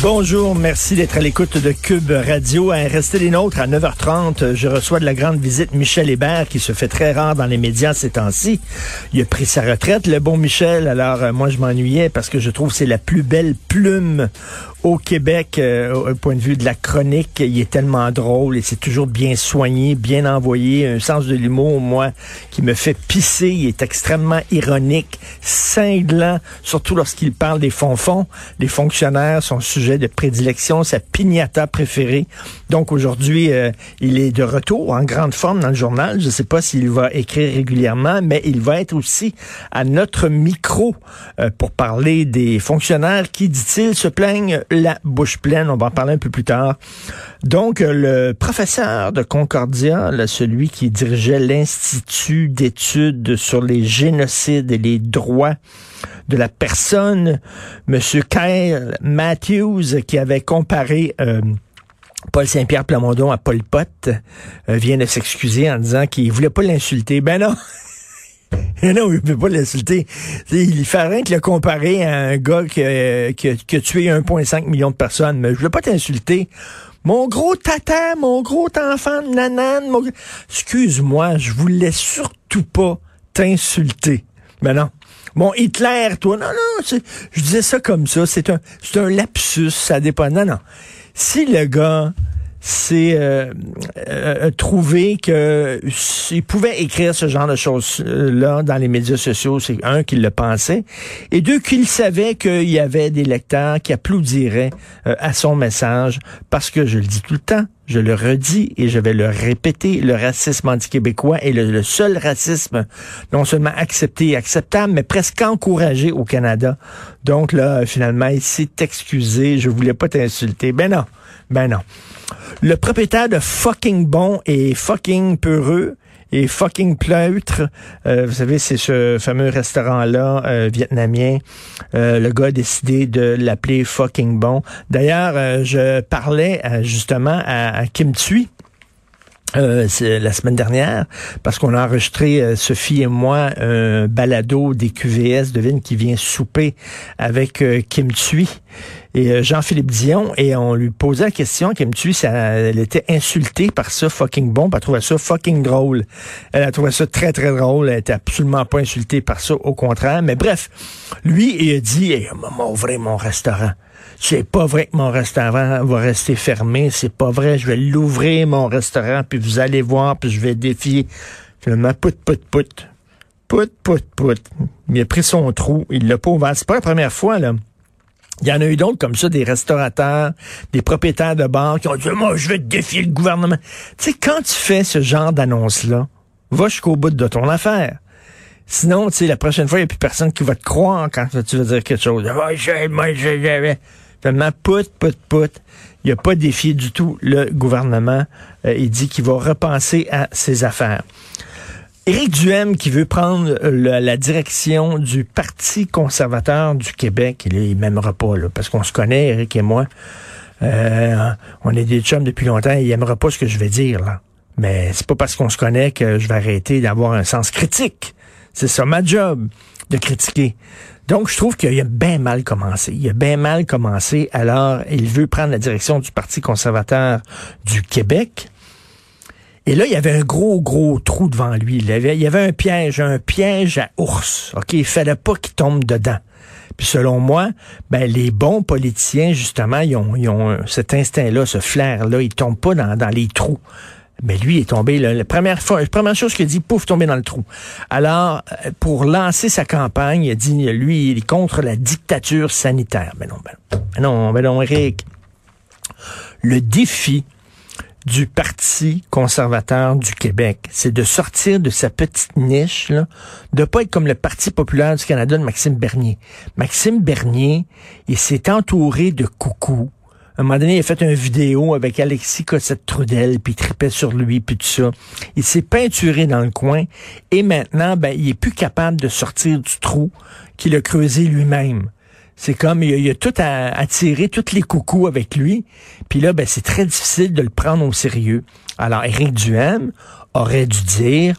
Bonjour, merci d'être à l'écoute de Cube Radio. Restez les nôtres à 9h30. Je reçois de la grande visite Michel Hébert qui se fait très rare dans les médias ces temps-ci. Il a pris sa retraite, le bon Michel. Alors euh, moi je m'ennuyais parce que je trouve que c'est la plus belle plume au Québec euh, au point de vue de la chronique. Il est tellement drôle et c'est toujours bien soigné, bien envoyé. Un sens de l'humour, moi, qui me fait pisser. Il est extrêmement ironique, cinglant, surtout lorsqu'il parle des fonds-fonds. Les fonctionnaires, son sujet de prédilection, sa pignata préférée. Donc aujourd'hui, euh, il est de retour en grande forme dans le journal. Je ne sais pas s'il va écrire régulièrement, mais il va être aussi à notre micro euh, pour parler des fonctionnaires qui, dit-il, se plaignent la bouche pleine. On va en parler un peu plus tard. Donc, le professeur de Concordia, celui qui dirigeait l'Institut d'études sur les génocides et les droits de la personne, Monsieur Kyle Matthews, qui avait comparé euh, Paul Saint-Pierre Plamondon à Paul Pot, euh, vient de s'excuser en disant qu'il voulait pas l'insulter. Ben non! non, il ne peut pas l'insulter. Il fait rien que le comparer à un gars qui, a, qui a tué 1,5 million de personnes. Mais je veux pas t'insulter. Mon gros tata, mon gros enfant de nanane, mon... Excuse-moi, je voulais surtout pas t'insulter. Mais non. Mon Hitler, toi, non, non, je disais ça comme ça. C'est un, c'est un lapsus, ça dépend. Non, non. Si le gars c'est euh, euh, trouver que s'il pouvait écrire ce genre de choses-là dans les médias sociaux, c'est un qu'il le pensait, et deux qu'il savait qu'il y avait des lecteurs qui applaudiraient euh, à son message, parce que je le dis tout le temps, je le redis et je vais le répéter, le racisme anti-québécois est le, seul racisme non seulement accepté et acceptable, mais presque encouragé au Canada. Donc là, finalement, il s'est excusé, je voulais pas t'insulter. Ben non, ben non. Le propriétaire de fucking bon et fucking peureux et fucking pleutre. Euh, vous savez, c'est ce fameux restaurant-là euh, vietnamien. Euh, le gars a décidé de l'appeler fucking bon. D'ailleurs, je parlais justement à, Kim Thuy. La semaine dernière, parce qu'on a enregistré, Sophie et moi, un balado des QVS, devine, qui vient souper avec Kim Thuy et Jean-Philippe Dion, et on lui posait la question, Kim Thuy, ça, elle était insultée par ça, fucking bon, elle trouvait ça fucking drôle. Elle a trouvé ça très, très drôle, elle était absolument pas insultée par ça, au contraire. Mais bref, lui, il a dit, hey, maman, ouvrez mon restaurant. C'est pas vrai que mon restaurant va rester fermé. C'est pas vrai. Je vais l'ouvrir, mon restaurant, puis vous allez voir, puis je vais défier. Finalement, pout, pout, pout. Pout, pout, pout. Il a pris son trou. Il l'a pas ouvert. C'est pas la première fois, là. Il y en a eu d'autres comme ça, des restaurateurs, des propriétaires de bars qui ont dit, moi, je vais défier le gouvernement. Tu sais, quand tu fais ce genre d'annonce-là, va jusqu'au bout de ton affaire. Sinon, tu sais, la prochaine fois, il n'y a plus personne qui va te croire quand tu vas dire quelque chose. Moi, je, moi, je, Tellement put, put, put. Il n'a pas défié du tout le gouvernement. Euh, il dit qu'il va repenser à ses affaires. Éric Duhem qui veut prendre le, la direction du Parti conservateur du Québec, il ne m'aimera pas, là, parce qu'on se connaît, Éric et moi. Euh, on est des chums depuis longtemps, il n'aimera pas ce que je vais dire, là. Mais c'est pas parce qu'on se connaît que je vais arrêter d'avoir un sens critique. C'est ça ma job, de critiquer. Donc, je trouve qu'il a bien mal commencé. Il a bien mal commencé. Alors, il veut prendre la direction du Parti conservateur du Québec. Et là, il y avait un gros, gros trou devant lui. Il y avait, il avait un piège, un piège à ours. OK? Il fallait pas qu'il tombe dedans. Puis selon moi, ben, les bons politiciens, justement, ils ont, ils ont cet instinct-là, ce flair-là. Ils tombent pas dans, les trous. Mais lui est tombé, la première fois, la première chose qu'il dit, pouf, tombé dans le trou. Alors, euh, pour lancer sa campagne, il a dit, lui, il est contre la dictature sanitaire. Mais non, ben non, ben non, Eric. Le défi du Parti conservateur du Québec, c'est de sortir de sa petite niche, là, de pas être comme le Parti populaire du Canada de Maxime Bernier. Maxime Bernier, il s'est entouré de coucous un moment donné, il a fait une vidéo avec Alexis Cossette-Trudel, puis il tripait sur lui, puis tout ça. Il s'est peinturé dans le coin, et maintenant, ben, il est plus capable de sortir du trou qu'il a creusé lui-même. C'est comme, il a, tout à, attiré tous les coucous avec lui. Puis là, ben, c'est très difficile de le prendre au sérieux. Alors, Éric Duhem aurait dû dire,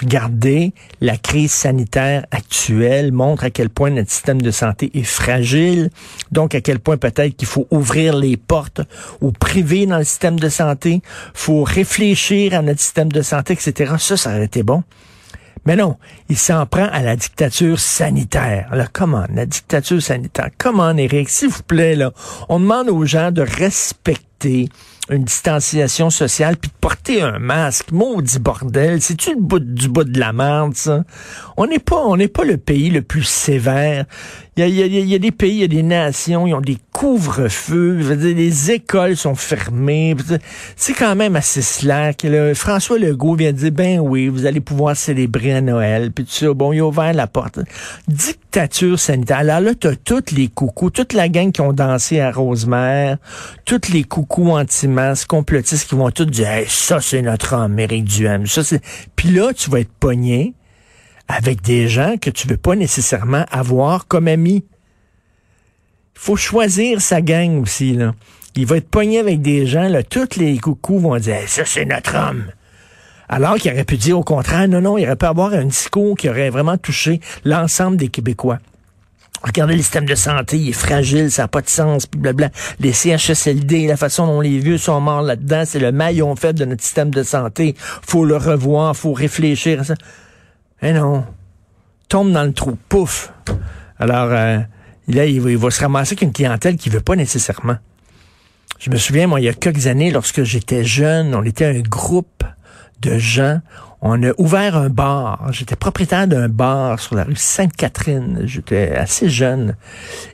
regardez, la crise sanitaire actuelle montre à quel point notre système de santé est fragile. Donc, à quel point peut-être qu'il faut ouvrir les portes ou priver dans le système de santé. faut réfléchir à notre système de santé, etc. Ça, ça aurait été bon. Mais non, il s'en prend à la dictature sanitaire. Alors, comment, la dictature sanitaire? Comment, Eric, s'il vous plaît, là, on demande aux gens de respecter une distanciation sociale, puis de porter un masque. Maudit bordel, c'est-tu le bout du bout de la merde, ça? On n'est pas, on n'est pas le pays le plus sévère. Il y a, y, y a, des pays, il y a des nations, ils ont des couvre-feux, les écoles sont fermées. C'est quand même assez slack. Là. François Legault vient de dire, ben oui, vous allez pouvoir célébrer à Noël, puis tout ça. Bon, il a ouvert la porte. Dictature sanitaire. Alors là, t'as tous les coucous, toute la gang qui ont dansé à Rosemère, tous les coucous anti-masques, complotistes qui vont tous dire, ça, c'est notre Amérique du M. Ça, c'est... Puis là, tu vas être pogné avec des gens que tu veux pas nécessairement avoir comme amis. Faut choisir sa gang aussi, là. Il va être pogné avec des gens, là, tous les coucous vont dire, ça, c'est notre homme. Alors qu'il aurait pu dire au contraire, non, non, il aurait pu avoir un discours qui aurait vraiment touché l'ensemble des Québécois. Regardez le système de santé, il est fragile, ça n'a pas de sens, puis. Les CHSLD, la façon dont les vieux sont morts là-dedans, c'est le maillon faible de notre système de santé. Faut le revoir, faut réfléchir à ça. Eh non. Tombe dans le trou. Pouf. Alors, euh, là, il va, se ramasser avec une clientèle qui veut pas nécessairement. Je me souviens, moi, il y a quelques années, lorsque j'étais jeune, on était un groupe de gens. On a ouvert un bar. J'étais propriétaire d'un bar sur la rue Sainte-Catherine. J'étais assez jeune.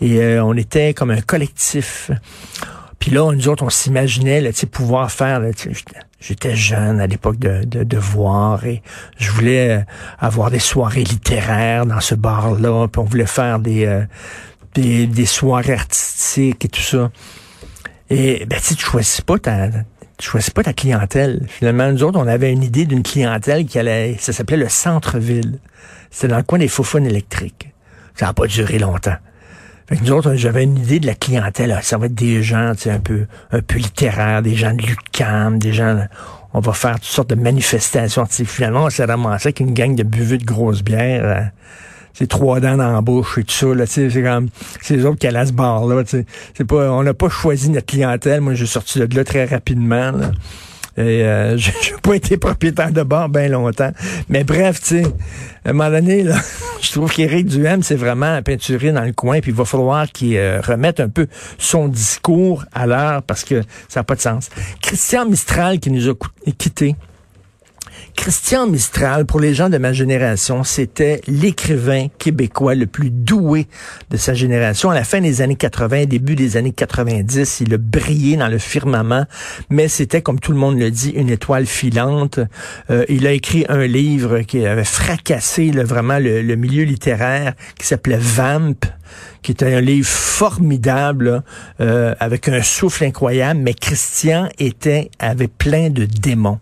Et euh, on était comme un collectif. Puis là, nous autres, on s'imaginait pouvoir faire... J'étais jeune à l'époque de, de, voir et je voulais euh, avoir des soirées littéraires dans ce bar-là. Puis on voulait faire des, euh, des, des, soirées artistiques et tout ça. Et ben, tu choisis pas ta, tu choisis pas ta clientèle. Finalement, nous autres, on avait une idée d'une clientèle qui allait, ça s'appelait le centre-ville. C'était dans le coin des faufounes électriques. Ça n'a pas duré longtemps. Fait que nous autres, j'avais une idée de la clientèle. Ça va être des gens un peu, un peu littéraires, des gens de l'UQAM, des gens... On va faire toutes sortes de manifestations. finalement, on s'est ramassé avec une gang de buveux de grosses bières. Euh, c'est trois dents dans la bouche et tout ça. C'est comme c'est les autres qui allaient à ce bar-là. C'est pas, on n'a pas choisi notre clientèle. Moi, j'ai sorti de là très rapidement. Là. Et euh, je n'ai pas été propriétaire de bar bien longtemps. Mais bref, tu sais, à un moment donné, là, je trouve qu'Éric Duhem, c'est vraiment peinturé dans le coin, puis il va falloir qu'il euh, remette un peu son discours à l'heure parce que ça n'a pas de sens. Christian Mistral qui nous a quittés. Christian Mistral, pour les gens de ma génération, c'était l'écrivain québécois le plus doué de sa génération. À la fin des années 80, début des années 90, il a brillé dans le firmament, mais c'était, comme tout le monde le dit, une étoile filante. Euh, il a écrit un livre qui avait fracassé vraiment le, milieu littéraire, qui s'appelait Vamp qui était un livre formidable, euh, avec un souffle incroyable, mais Christian était avait plein de démons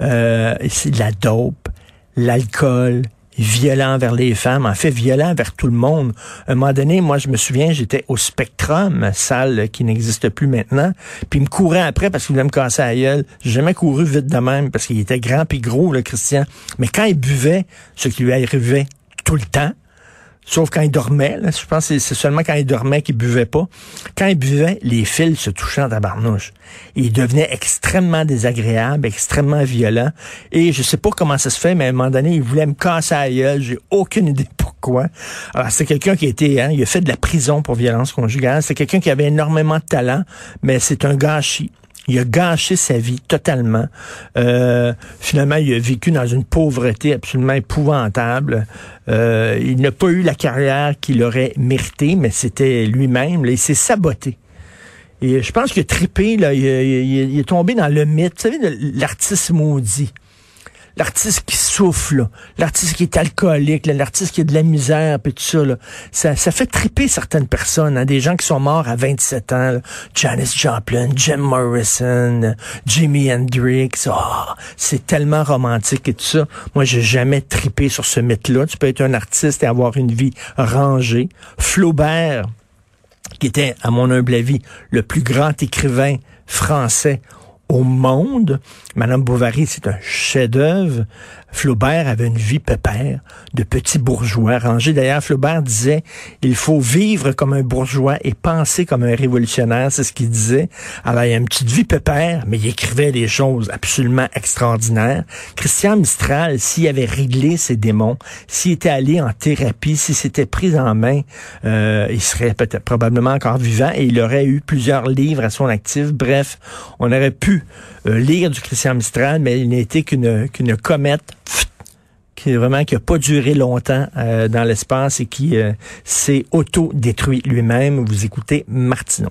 euh, la dope, l'alcool, violent vers les femmes, en fait violent vers tout le monde. À un moment donné, moi je me souviens, j'étais au Spectrum, salle qui n'existe plus maintenant, puis il me courait après parce qu'il voulait me casser la gueule. J'ai jamais couru vite de même parce qu'il était grand puis gros, le Christian. Mais quand il buvait, ce qui lui arrivait tout le temps, Sauf quand il dormait. Je pense que c'est seulement quand il dormait qu'il buvait pas. Quand il buvait, les fils se touchaient en tabarnouche. il devenait extrêmement désagréable, extrêmement violent. Et je sais pas comment ça se fait, mais à un moment donné, il voulait me casser la gueule. J'ai aucune idée pourquoi. Alors, c'est quelqu'un qui était, hein, il a fait de la prison pour violence conjugale. C'est quelqu'un qui avait énormément de talent, mais c'est un gâchis. Il a gâché sa vie totalement. Euh, finalement, il a vécu dans une pauvreté absolument épouvantable. Euh, il n'a pas eu la carrière qu'il aurait méritée, mais c'était lui-même. Il s'est saboté. Et je pense a trippé, là, il, est tombé dans le mythe, vous savez, l'artiste maudit. L'artiste qui souffle, l'artiste qui est alcoolique, l'artiste qui a de la misère, puis tout ça, là, ça, ça fait triper certaines personnes, hein, des gens qui sont morts à 27 ans, là, Janis Joplin, Jim Morrison, Jimi Hendrix, oh, c'est tellement romantique et tout ça. Moi, j'ai jamais tripé sur ce mythe-là. Tu peux être un artiste et avoir une vie rangée. Flaubert, qui était, à mon humble avis, le plus grand écrivain français au monde. Madame Bovary, c'est un chef-d'œuvre. Flaubert avait une vie pépère de petit bourgeois rangé. D'ailleurs, Flaubert disait, il faut vivre comme un bourgeois et penser comme un révolutionnaire. C'est ce qu'il disait. Alors, il a une petite vie pépère, mais il écrivait des choses absolument extraordinaires. Christian Mistral, s'il avait réglé ses démons, s'il était allé en thérapie, s'il s'était pris en main, euh, il serait peut-être probablement encore vivant et il aurait eu plusieurs livres à son actif. Bref, on aurait pu euh, lire du Christian Mistral, mais il n'était qu'une qu'une comète qui vraiment qui a pas duré longtemps euh, dans l'espace et qui euh, s'est auto-détruit lui-même. Vous écoutez Martineau.